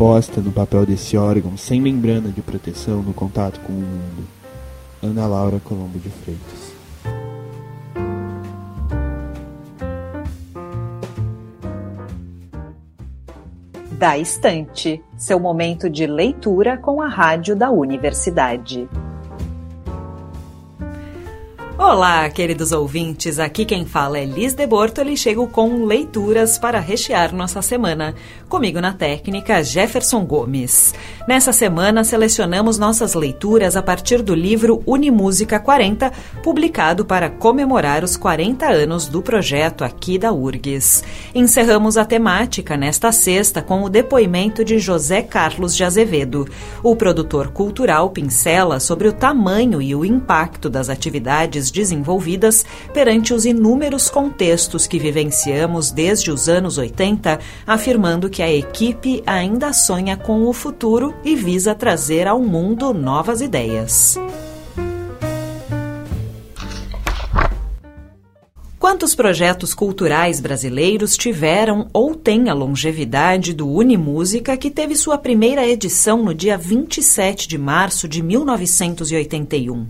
posta no papel desse órgão sem membrana de proteção no contato com o mundo. Ana Laura Colombo de Freitas. Da Estante, seu momento de leitura com a rádio da universidade. Olá, queridos ouvintes. Aqui quem fala é Liz de Bortoli e chego com leituras para rechear nossa semana. Comigo na técnica, Jefferson Gomes. Nessa semana, selecionamos nossas leituras a partir do livro Unimúsica 40, publicado para comemorar os 40 anos do projeto aqui da URGS. Encerramos a temática nesta sexta com o depoimento de José Carlos de Azevedo. O produtor cultural pincela sobre o tamanho e o impacto das atividades desenvolvidas perante os inúmeros contextos que vivenciamos desde os anos 80, afirmando que a equipe ainda sonha com o futuro e visa trazer ao mundo novas ideias. Quantos projetos culturais brasileiros tiveram ou têm a longevidade do Unimúsica, que teve sua primeira edição no dia 27 de março de 1981?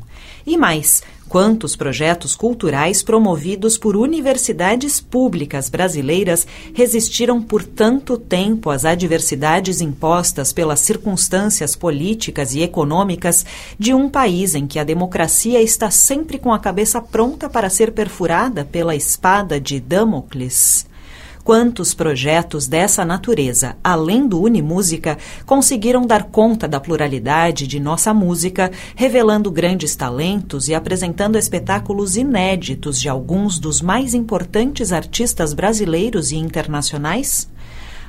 E mais, quantos projetos culturais promovidos por universidades públicas brasileiras resistiram por tanto tempo às adversidades impostas pelas circunstâncias políticas e econômicas de um país em que a democracia está sempre com a cabeça pronta para ser perfurada pela espada de Damocles? Quantos projetos dessa natureza, além do Unimúsica, conseguiram dar conta da pluralidade de nossa música, revelando grandes talentos e apresentando espetáculos inéditos de alguns dos mais importantes artistas brasileiros e internacionais?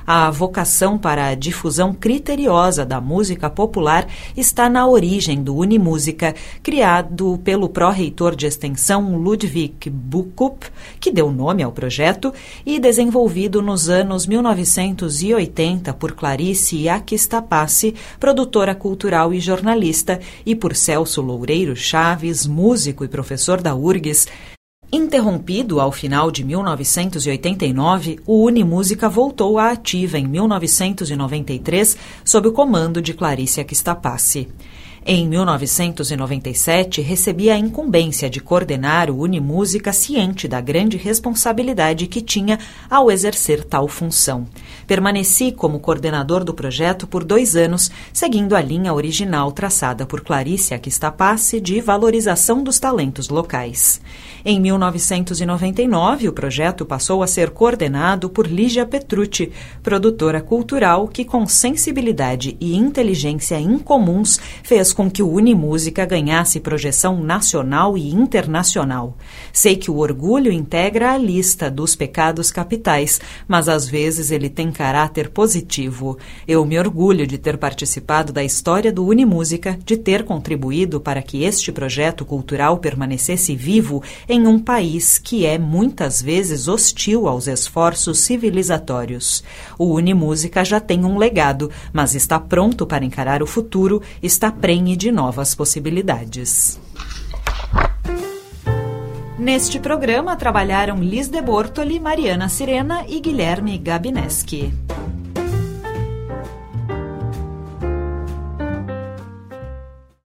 A vocação para a difusão criteriosa da música popular está na origem do Unimúsica, criado pelo pró-reitor de extensão Ludwig Bukup, que deu nome ao projeto, e desenvolvido nos anos 1980 por Clarice Aquistapassi, produtora cultural e jornalista, e por Celso Loureiro Chaves, músico e professor da URGS, Interrompido ao final de 1989, o Unimúsica voltou à ativa em 1993 sob o comando de Clarice Aquistapassi. Em 1997, recebi a incumbência de coordenar o Unimúsica ciente da grande responsabilidade que tinha ao exercer tal função. Permaneci como coordenador do projeto por dois anos, seguindo a linha original traçada por Clarice Aquistapassi de valorização dos talentos locais. Em 1999, o projeto passou a ser coordenado por Lígia Petrucci, produtora cultural que, com sensibilidade e inteligência incomuns, fez com que o Unimúsica ganhasse projeção nacional e internacional. Sei que o orgulho integra a lista dos pecados capitais, mas às vezes ele tem caráter positivo. Eu me orgulho de ter participado da história do Unimúsica, de ter contribuído para que este projeto cultural permanecesse vivo em um país que é muitas vezes hostil aos esforços civilizatórios. O Unimúsica já tem um legado, mas está pronto para encarar o futuro, está prenhe de novas possibilidades. Neste programa trabalharam Liz de Bortoli, Mariana Sirena e Guilherme Gabineski.